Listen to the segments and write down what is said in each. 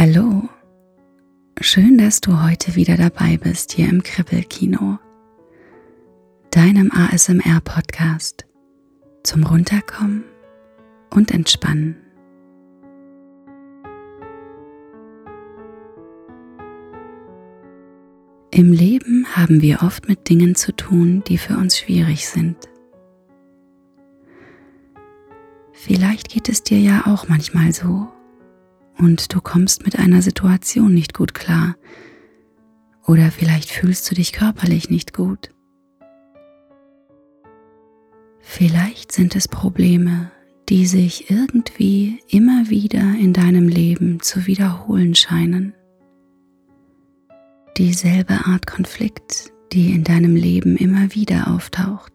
Hallo, schön, dass du heute wieder dabei bist hier im Kribbelkino, deinem ASMR-Podcast zum Runterkommen und Entspannen. Im Leben haben wir oft mit Dingen zu tun, die für uns schwierig sind. Vielleicht geht es dir ja auch manchmal so und du kommst mit einer Situation nicht gut klar oder vielleicht fühlst du dich körperlich nicht gut. Vielleicht sind es Probleme, die sich irgendwie immer wieder in deinem Leben zu wiederholen scheinen dieselbe Art Konflikt, die in deinem Leben immer wieder auftaucht.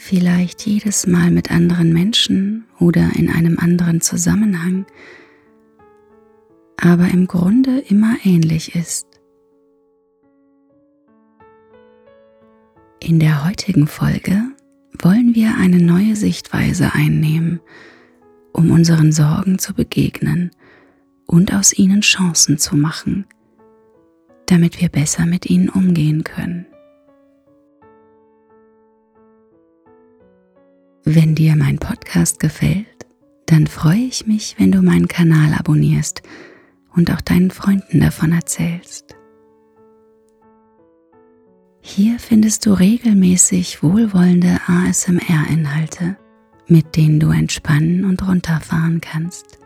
Vielleicht jedes Mal mit anderen Menschen oder in einem anderen Zusammenhang, aber im Grunde immer ähnlich ist. In der heutigen Folge wollen wir eine neue Sichtweise einnehmen, um unseren Sorgen zu begegnen und aus ihnen Chancen zu machen, damit wir besser mit ihnen umgehen können. Wenn dir mein Podcast gefällt, dann freue ich mich, wenn du meinen Kanal abonnierst und auch deinen Freunden davon erzählst. Hier findest du regelmäßig wohlwollende ASMR-Inhalte, mit denen du entspannen und runterfahren kannst.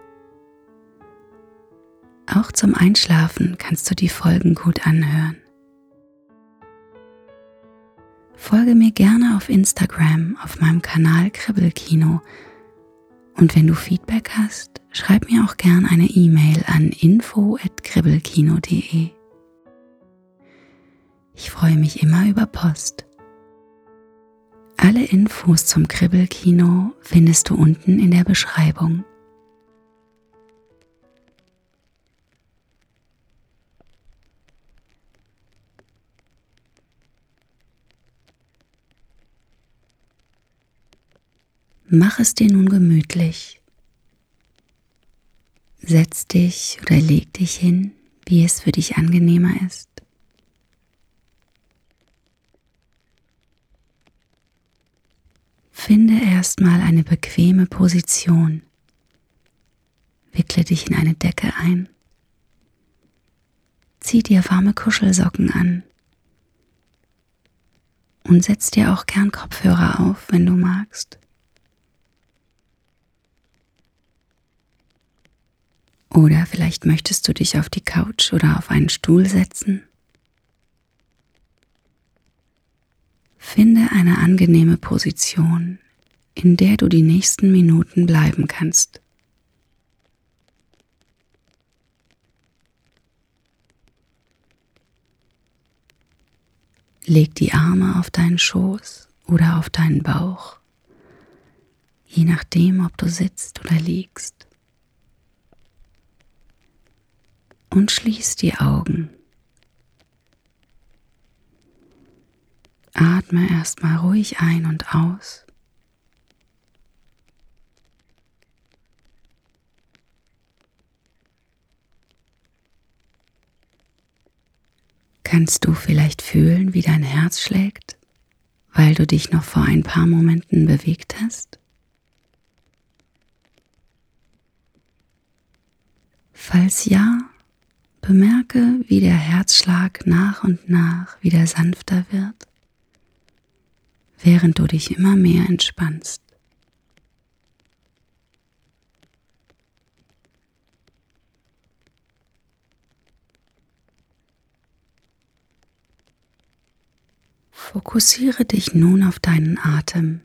Auch zum Einschlafen kannst du die Folgen gut anhören. Folge mir gerne auf Instagram auf meinem Kanal Kribbelkino und wenn du Feedback hast, schreib mir auch gern eine E-Mail an info@kribbelkino.de. Ich freue mich immer über Post. Alle Infos zum Kribbelkino findest du unten in der Beschreibung. Mach es dir nun gemütlich. Setz dich oder leg dich hin, wie es für dich angenehmer ist. Finde erstmal eine bequeme Position. Wickle dich in eine Decke ein. Zieh dir warme Kuschelsocken an. Und setz dir auch gern Kopfhörer auf, wenn du magst. Oder vielleicht möchtest du dich auf die Couch oder auf einen Stuhl setzen. Finde eine angenehme Position, in der du die nächsten Minuten bleiben kannst. Leg die Arme auf deinen Schoß oder auf deinen Bauch, je nachdem, ob du sitzt oder liegst. Und schließ die Augen. Atme erstmal ruhig ein und aus. Kannst du vielleicht fühlen, wie dein Herz schlägt, weil du dich noch vor ein paar Momenten bewegt hast? Falls ja, Bemerke, wie der Herzschlag nach und nach wieder sanfter wird, während du dich immer mehr entspannst. Fokussiere dich nun auf deinen Atem.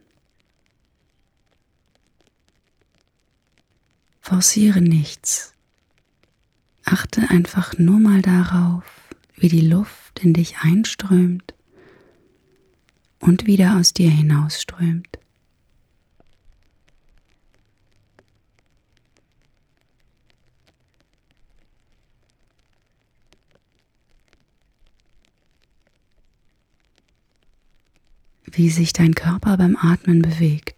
Forciere nichts. Achte einfach nur mal darauf, wie die Luft in dich einströmt und wieder aus dir hinausströmt. Wie sich dein Körper beim Atmen bewegt.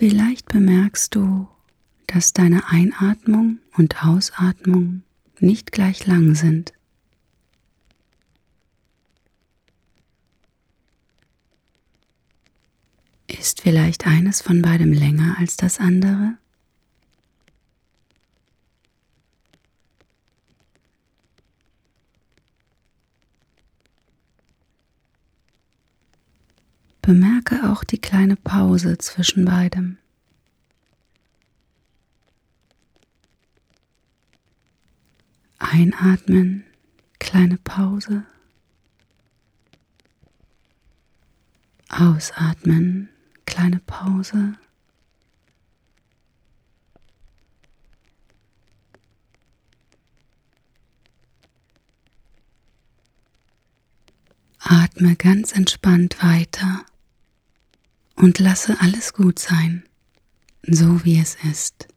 Vielleicht bemerkst du, dass deine Einatmung und Ausatmung nicht gleich lang sind. Ist vielleicht eines von beidem länger als das andere? Bemerke auch die kleine Pause zwischen beidem. Einatmen, kleine Pause. Ausatmen, kleine Pause. Atme ganz entspannt weiter und lasse alles gut sein, so wie es ist.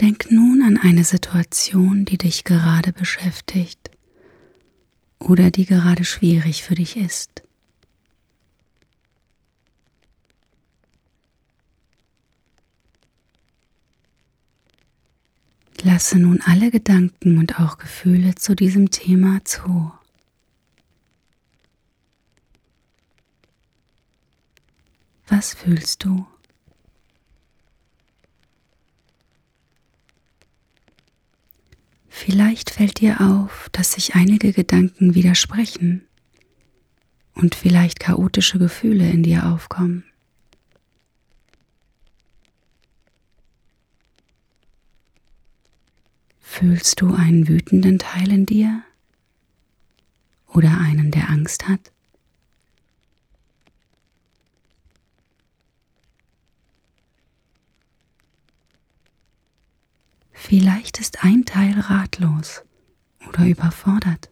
Denk nun an eine Situation, die dich gerade beschäftigt oder die gerade schwierig für dich ist. Lasse nun alle Gedanken und auch Gefühle zu diesem Thema zu. Was fühlst du? Vielleicht fällt dir auf, dass sich einige Gedanken widersprechen und vielleicht chaotische Gefühle in dir aufkommen. Fühlst du einen wütenden Teil in dir oder einen, der Angst hat? Vielleicht ist ein Teil ratlos oder überfordert.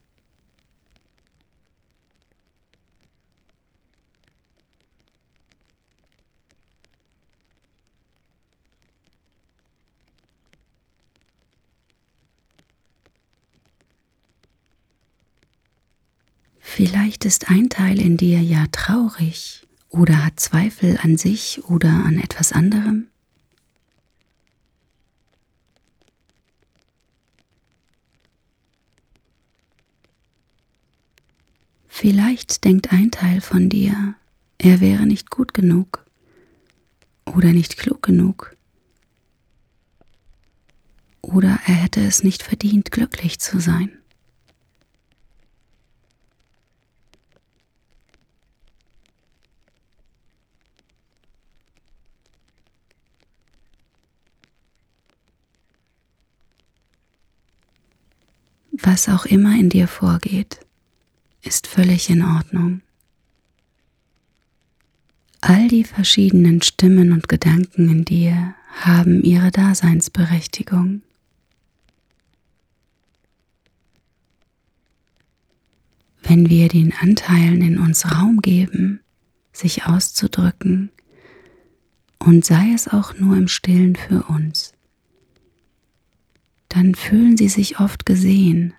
Vielleicht ist ein Teil in dir ja traurig oder hat Zweifel an sich oder an etwas anderem. Vielleicht denkt ein Teil von dir, er wäre nicht gut genug oder nicht klug genug oder er hätte es nicht verdient, glücklich zu sein. Was auch immer in dir vorgeht, ist völlig in Ordnung. All die verschiedenen Stimmen und Gedanken in dir haben ihre Daseinsberechtigung. Wenn wir den Anteilen in uns Raum geben, sich auszudrücken, und sei es auch nur im stillen für uns, dann fühlen sie sich oft gesehen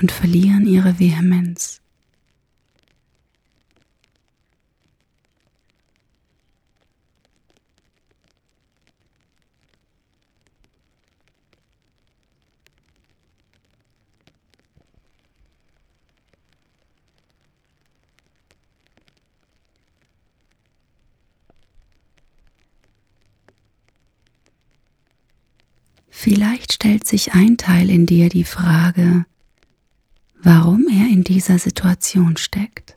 und verlieren ihre Vehemenz. Vielleicht stellt sich ein Teil in dir die Frage, warum er in dieser Situation steckt.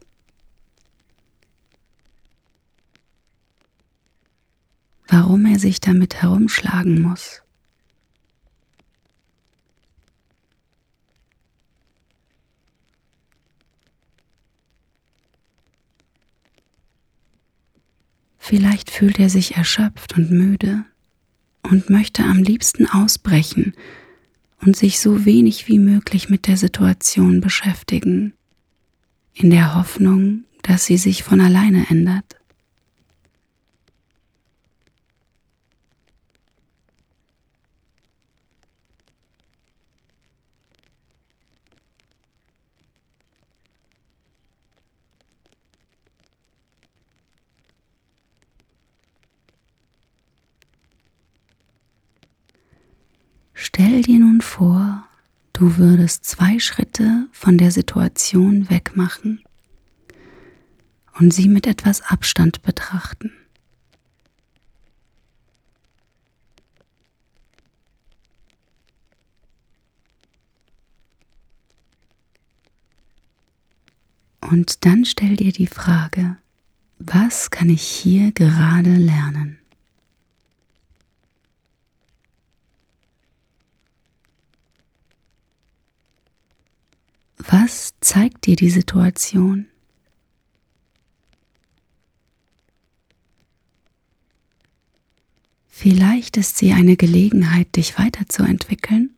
Warum er sich damit herumschlagen muss. Vielleicht fühlt er sich erschöpft und müde und möchte am liebsten ausbrechen und sich so wenig wie möglich mit der Situation beschäftigen, in der Hoffnung, dass sie sich von alleine ändert. Stell dir nun vor, du würdest zwei Schritte von der Situation wegmachen und sie mit etwas Abstand betrachten. Und dann stell dir die Frage, was kann ich hier gerade lernen? Was zeigt dir die Situation? Vielleicht ist sie eine Gelegenheit, dich weiterzuentwickeln.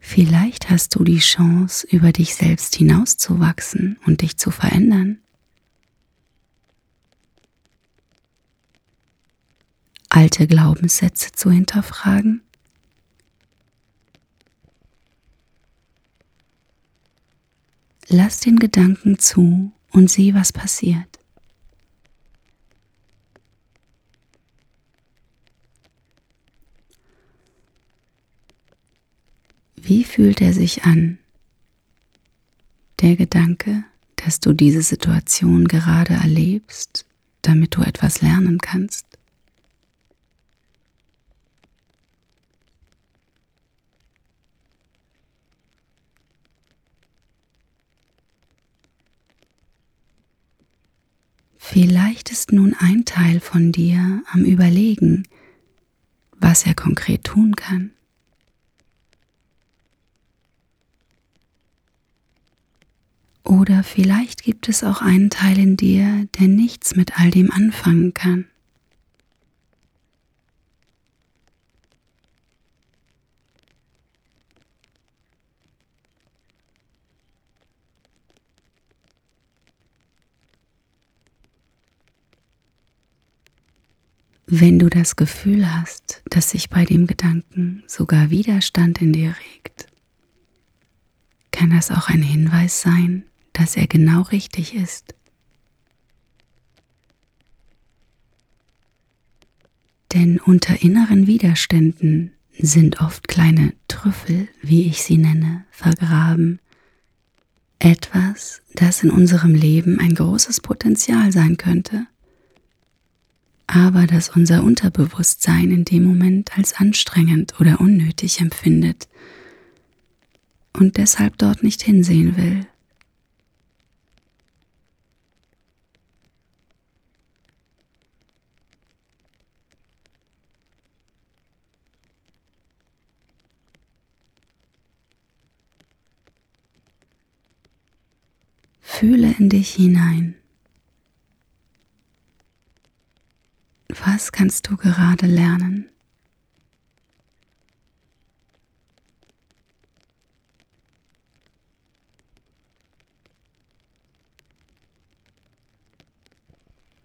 Vielleicht hast du die Chance, über dich selbst hinauszuwachsen und dich zu verändern. Alte Glaubenssätze zu hinterfragen? Lass den Gedanken zu und sieh, was passiert. Wie fühlt er sich an? Der Gedanke, dass du diese Situation gerade erlebst, damit du etwas lernen kannst. Vielleicht ist nun ein Teil von dir am Überlegen, was er konkret tun kann. Oder vielleicht gibt es auch einen Teil in dir, der nichts mit all dem anfangen kann. Wenn du das Gefühl hast, dass sich bei dem Gedanken sogar Widerstand in dir regt, kann das auch ein Hinweis sein, dass er genau richtig ist. Denn unter inneren Widerständen sind oft kleine Trüffel, wie ich sie nenne, vergraben. Etwas, das in unserem Leben ein großes Potenzial sein könnte aber dass unser Unterbewusstsein in dem Moment als anstrengend oder unnötig empfindet und deshalb dort nicht hinsehen will. Fühle in dich hinein. Was kannst du gerade lernen?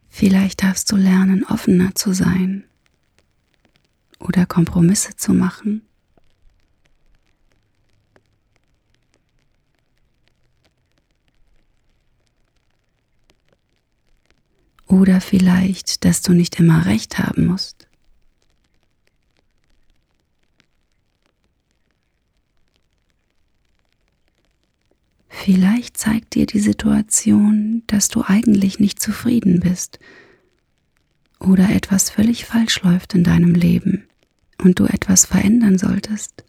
Vielleicht darfst du lernen, offener zu sein oder Kompromisse zu machen. Oder vielleicht, dass du nicht immer recht haben musst. Vielleicht zeigt dir die Situation, dass du eigentlich nicht zufrieden bist oder etwas völlig falsch läuft in deinem Leben und du etwas verändern solltest.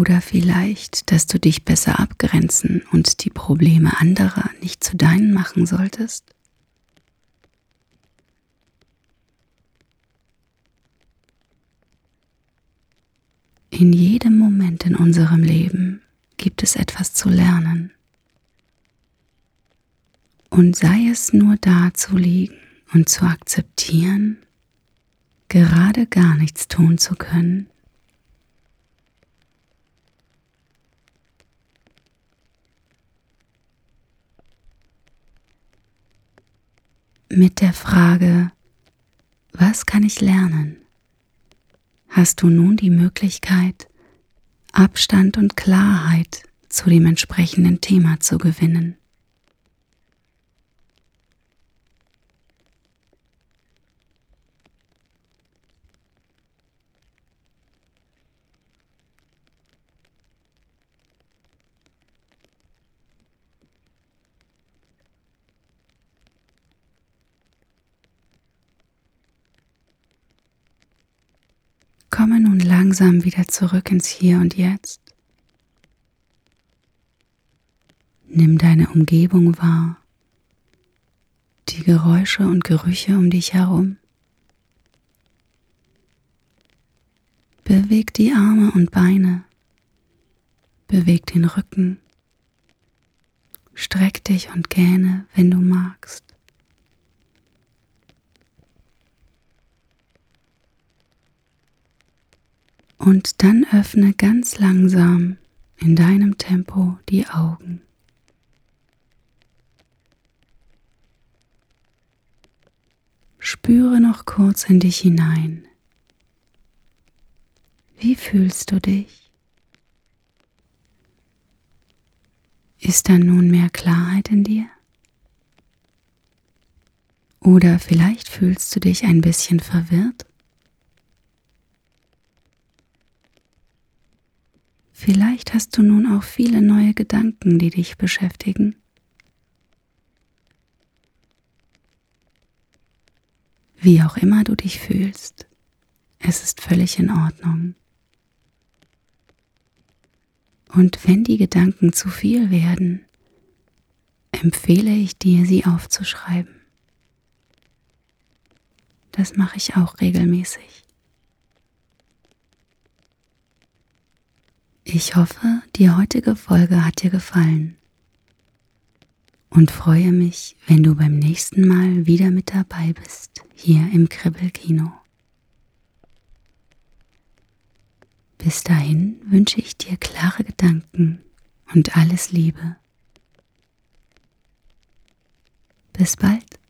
Oder vielleicht, dass du dich besser abgrenzen und die Probleme anderer nicht zu deinen machen solltest? In jedem Moment in unserem Leben gibt es etwas zu lernen. Und sei es nur da zu liegen und zu akzeptieren, gerade gar nichts tun zu können. Mit der Frage, was kann ich lernen, hast du nun die Möglichkeit, Abstand und Klarheit zu dem entsprechenden Thema zu gewinnen. Komme nun langsam wieder zurück ins Hier und Jetzt. Nimm deine Umgebung wahr, die Geräusche und Gerüche um dich herum. Beweg die Arme und Beine, beweg den Rücken, streck dich und gähne, wenn du magst. Und dann öffne ganz langsam in deinem Tempo die Augen. Spüre noch kurz in dich hinein. Wie fühlst du dich? Ist da nun mehr Klarheit in dir? Oder vielleicht fühlst du dich ein bisschen verwirrt? Vielleicht hast du nun auch viele neue Gedanken, die dich beschäftigen. Wie auch immer du dich fühlst, es ist völlig in Ordnung. Und wenn die Gedanken zu viel werden, empfehle ich dir, sie aufzuschreiben. Das mache ich auch regelmäßig. Ich hoffe, die heutige Folge hat dir gefallen und freue mich, wenn du beim nächsten Mal wieder mit dabei bist, hier im Kribbelkino. Bis dahin wünsche ich dir klare Gedanken und alles Liebe. Bis bald.